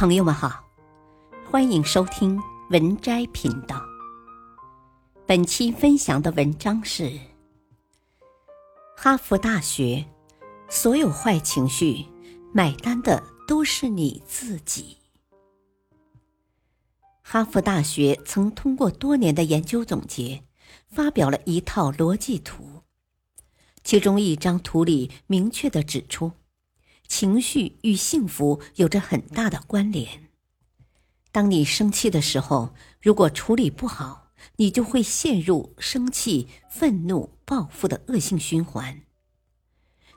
朋友们好，欢迎收听文摘频道。本期分享的文章是：哈佛大学，所有坏情绪买单的都是你自己。哈佛大学曾通过多年的研究总结，发表了一套逻辑图，其中一张图里明确的指出。情绪与幸福有着很大的关联。当你生气的时候，如果处理不好，你就会陷入生气、愤怒、报复的恶性循环。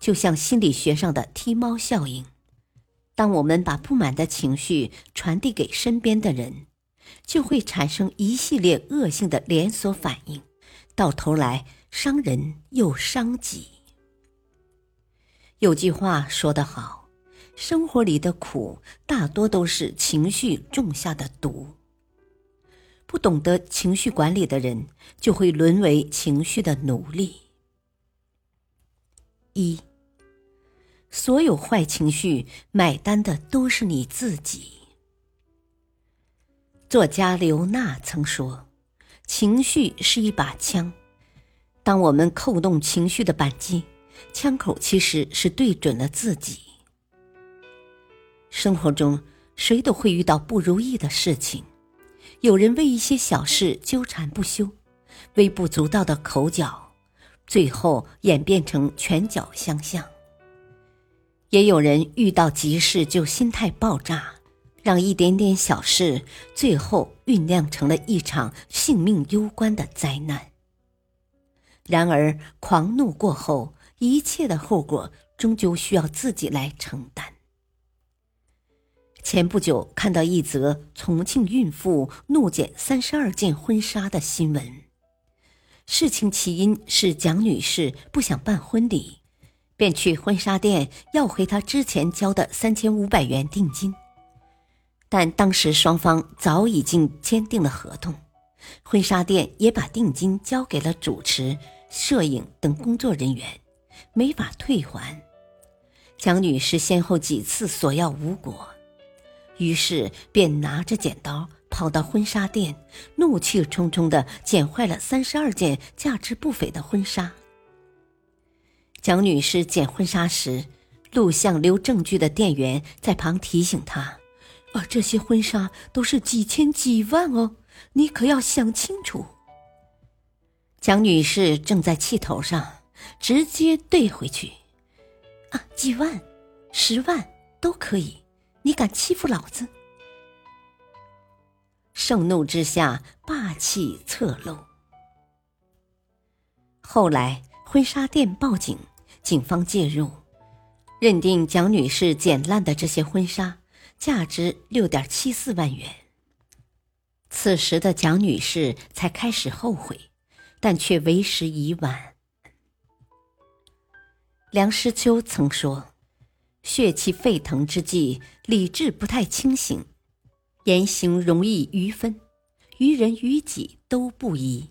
就像心理学上的踢猫效应，当我们把不满的情绪传递给身边的人，就会产生一系列恶性的连锁反应，到头来伤人又伤己。有句话说得好，生活里的苦大多都是情绪种下的毒。不懂得情绪管理的人，就会沦为情绪的奴隶。一，所有坏情绪买单的都是你自己。作家刘娜曾说：“情绪是一把枪，当我们扣动情绪的扳机。”枪口其实是对准了自己。生活中，谁都会遇到不如意的事情，有人为一些小事纠缠不休，微不足道的口角，最后演变成拳脚相向；也有人遇到急事就心态爆炸，让一点点小事最后酝酿成了一场性命攸关的灾难。然而，狂怒过后。一切的后果终究需要自己来承担。前不久看到一则重庆孕妇怒剪三十二件婚纱的新闻，事情起因是蒋女士不想办婚礼，便去婚纱店要回她之前交的三千五百元定金，但当时双方早已经签订了合同，婚纱店也把定金交给了主持、摄影等工作人员。没法退还，蒋女士先后几次索要无果，于是便拿着剪刀跑到婚纱店，怒气冲冲的剪坏了三十二件价值不菲的婚纱。蒋女士剪婚纱时，录像留证据的店员在旁提醒她：“啊，这些婚纱都是几千几万哦，你可要想清楚。”蒋女士正在气头上。直接兑回去，啊，几万、十万都可以，你敢欺负老子？盛怒之下，霸气侧漏。后来婚纱店报警，警方介入，认定蒋女士捡烂的这些婚纱价值六点七四万元。此时的蒋女士才开始后悔，但却为时已晚。梁实秋曾说：“血气沸腾之际，理智不太清醒，言行容易愚分，于人于己都不宜。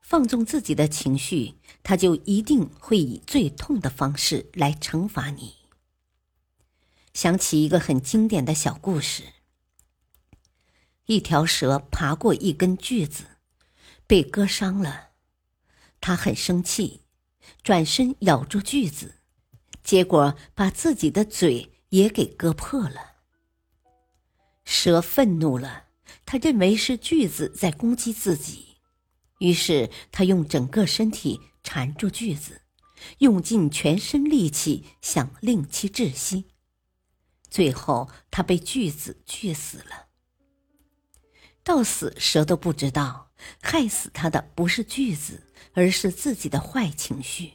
放纵自己的情绪，他就一定会以最痛的方式来惩罚你。”想起一个很经典的小故事：一条蛇爬过一根锯子，被割伤了，他很生气。转身咬住锯子，结果把自己的嘴也给割破了。蛇愤怒了，他认为是锯子在攻击自己，于是他用整个身体缠住锯子，用尽全身力气想令其窒息。最后，他被锯子锯死了。到死蛇都不知道，害死他的不是锯子。而是自己的坏情绪。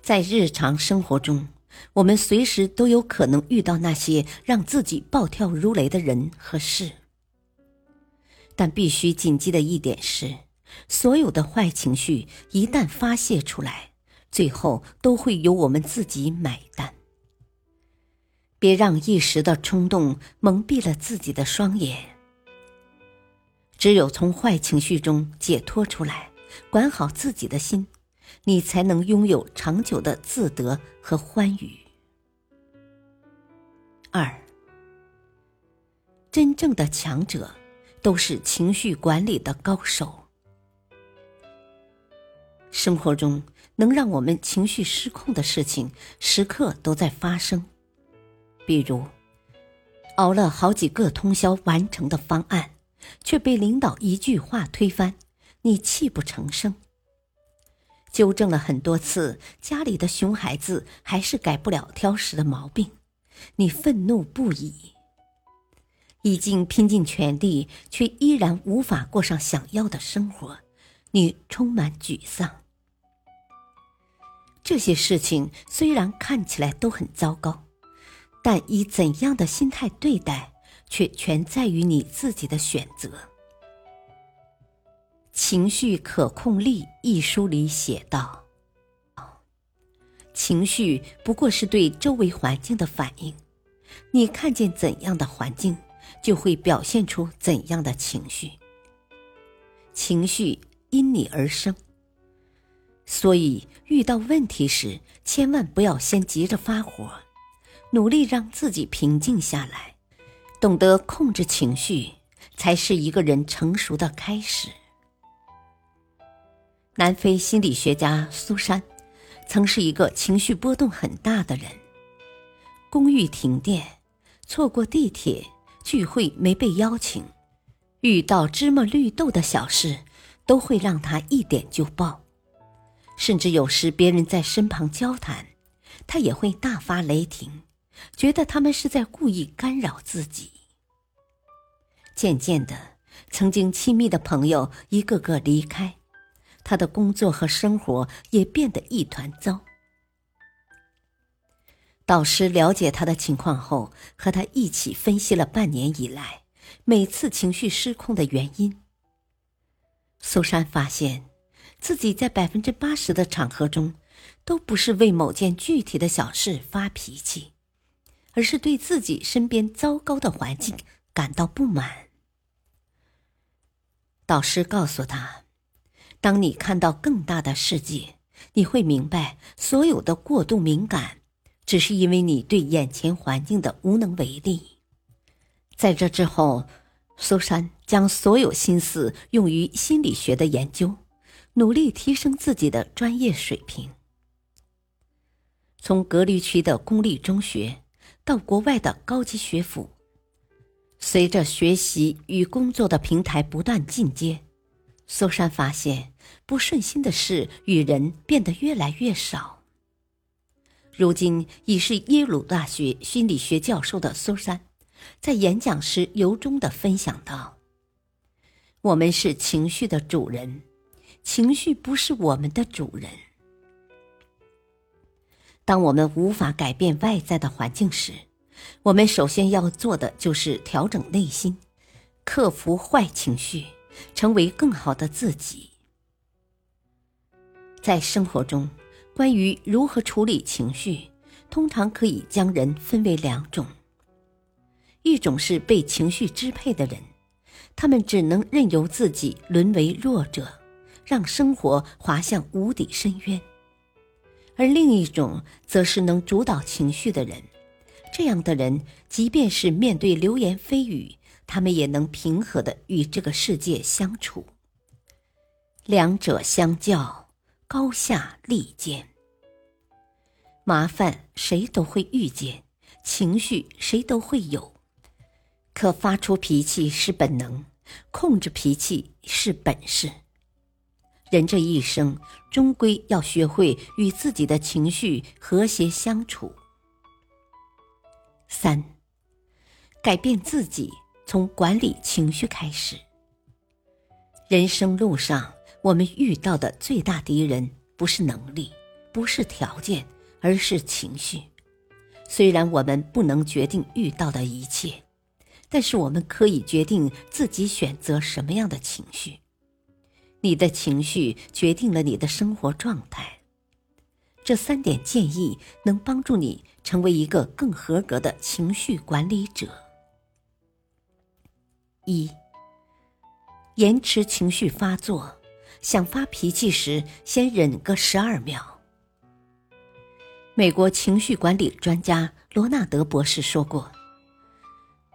在日常生活中，我们随时都有可能遇到那些让自己暴跳如雷的人和事。但必须谨记的一点是，所有的坏情绪一旦发泄出来，最后都会由我们自己买单。别让一时的冲动蒙蔽了自己的双眼。只有从坏情绪中解脱出来。管好自己的心，你才能拥有长久的自得和欢愉。二，真正的强者都是情绪管理的高手。生活中能让我们情绪失控的事情，时刻都在发生。比如，熬了好几个通宵完成的方案，却被领导一句话推翻，你泣不成声；纠正了很多次，家里的熊孩子还是改不了挑食的毛病，你愤怒不已；已经拼尽全力，却依然无法过上想要的生活。你充满沮丧。这些事情虽然看起来都很糟糕，但以怎样的心态对待，却全在于你自己的选择。《情绪可控力》一书里写道：“情绪不过是对周围环境的反应，你看见怎样的环境，就会表现出怎样的情绪。情绪。”因你而生，所以遇到问题时，千万不要先急着发火，努力让自己平静下来，懂得控制情绪，才是一个人成熟的开始。南非心理学家苏珊，曾是一个情绪波动很大的人。公寓停电，错过地铁，聚会没被邀请，遇到芝麻绿豆的小事。都会让他一点就爆，甚至有时别人在身旁交谈，他也会大发雷霆，觉得他们是在故意干扰自己。渐渐的，曾经亲密的朋友一个个离开，他的工作和生活也变得一团糟。导师了解他的情况后，和他一起分析了半年以来每次情绪失控的原因。苏珊发现，自己在百分之八十的场合中，都不是为某件具体的小事发脾气，而是对自己身边糟糕的环境感到不满。导师告诉他：“当你看到更大的世界，你会明白，所有的过度敏感，只是因为你对眼前环境的无能为力。”在这之后。苏珊将所有心思用于心理学的研究，努力提升自己的专业水平。从隔离区的公立中学到国外的高级学府，随着学习与工作的平台不断进阶，苏珊发现不顺心的事与人变得越来越少。如今已是耶鲁大学心理学教授的苏珊。在演讲时，由衷的分享道：“我们是情绪的主人，情绪不是我们的主人。当我们无法改变外在的环境时，我们首先要做的就是调整内心，克服坏情绪，成为更好的自己。在生活中，关于如何处理情绪，通常可以将人分为两种。”一种是被情绪支配的人，他们只能任由自己沦为弱者，让生活滑向无底深渊；而另一种则是能主导情绪的人，这样的人即便是面对流言蜚语，他们也能平和的与这个世界相处。两者相较，高下立见。麻烦谁都会遇见，情绪谁都会有。可发出脾气是本能，控制脾气是本事。人这一生终归要学会与自己的情绪和谐相处。三，改变自己，从管理情绪开始。人生路上，我们遇到的最大敌人不是能力，不是条件，而是情绪。虽然我们不能决定遇到的一切。但是我们可以决定自己选择什么样的情绪，你的情绪决定了你的生活状态。这三点建议能帮助你成为一个更合格的情绪管理者。一，延迟情绪发作，想发脾气时先忍个十二秒。美国情绪管理专家罗纳德博士说过。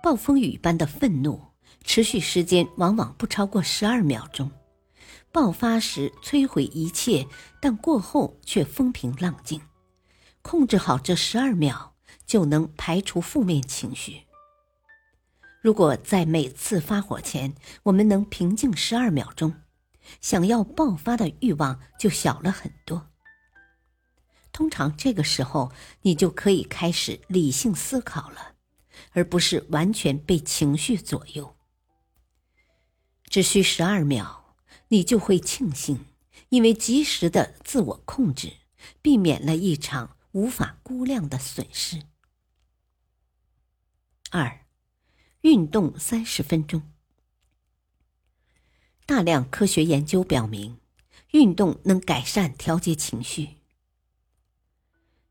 暴风雨般的愤怒持续时间往往不超过十二秒钟，爆发时摧毁一切，但过后却风平浪静。控制好这十二秒，就能排除负面情绪。如果在每次发火前，我们能平静十二秒钟，想要爆发的欲望就小了很多。通常这个时候，你就可以开始理性思考了，而不是完全被情绪左右。只需十二秒，你就会庆幸，因为及时的自我控制，避免了一场无法估量的损失。二，运动三十分钟。大量科学研究表明，运动能改善调节情绪。《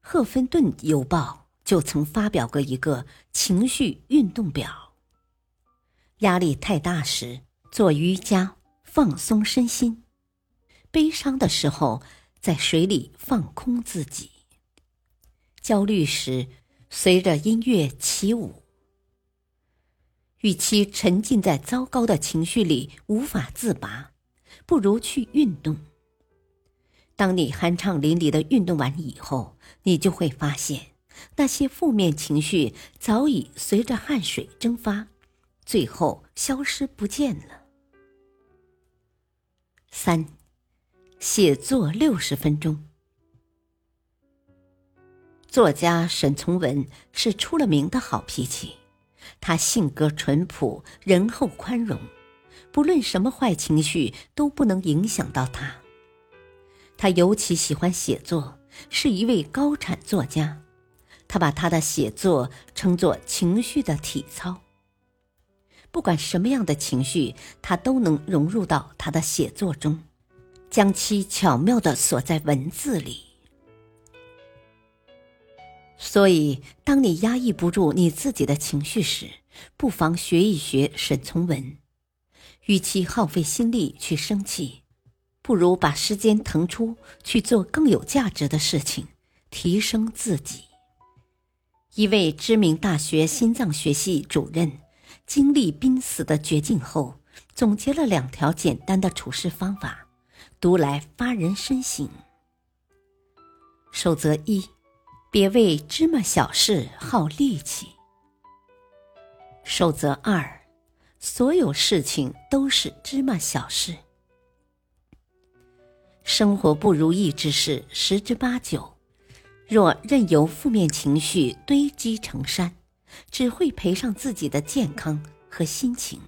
赫芬顿邮报》就曾发表过一个情绪运动表：压力太大时做瑜伽放松身心；悲伤的时候在水里放空自己；焦虑时随着音乐起舞。与其沉浸在糟糕的情绪里无法自拔，不如去运动。当你酣畅淋漓的运动完以后，你就会发现，那些负面情绪早已随着汗水蒸发，最后消失不见了。三，写作六十分钟。作家沈从文是出了名的好脾气，他性格淳朴、仁厚、宽容，不论什么坏情绪都不能影响到他。他尤其喜欢写作，是一位高产作家。他把他的写作称作“情绪的体操”。不管什么样的情绪，他都能融入到他的写作中，将其巧妙的锁在文字里。所以，当你压抑不住你自己的情绪时，不妨学一学沈从文。与其耗费心力去生气。不如把时间腾出去做更有价值的事情，提升自己。一位知名大学心脏学系主任经历濒死的绝境后，总结了两条简单的处事方法，读来发人深省。守则一：别为芝麻小事耗力气。守则二：所有事情都是芝麻小事。生活不如意之事十之八九，若任由负面情绪堆积成山，只会赔上自己的健康和心情。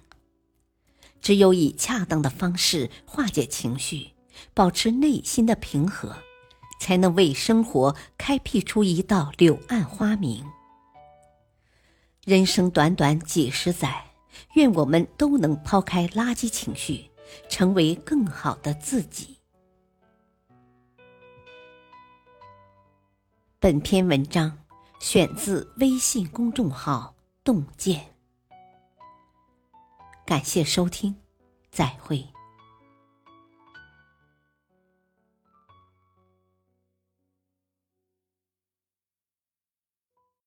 只有以恰当的方式化解情绪，保持内心的平和，才能为生活开辟出一道柳暗花明。人生短短几十载，愿我们都能抛开垃圾情绪，成为更好的自己。本篇文章选自微信公众号“洞见”，感谢收听，再会。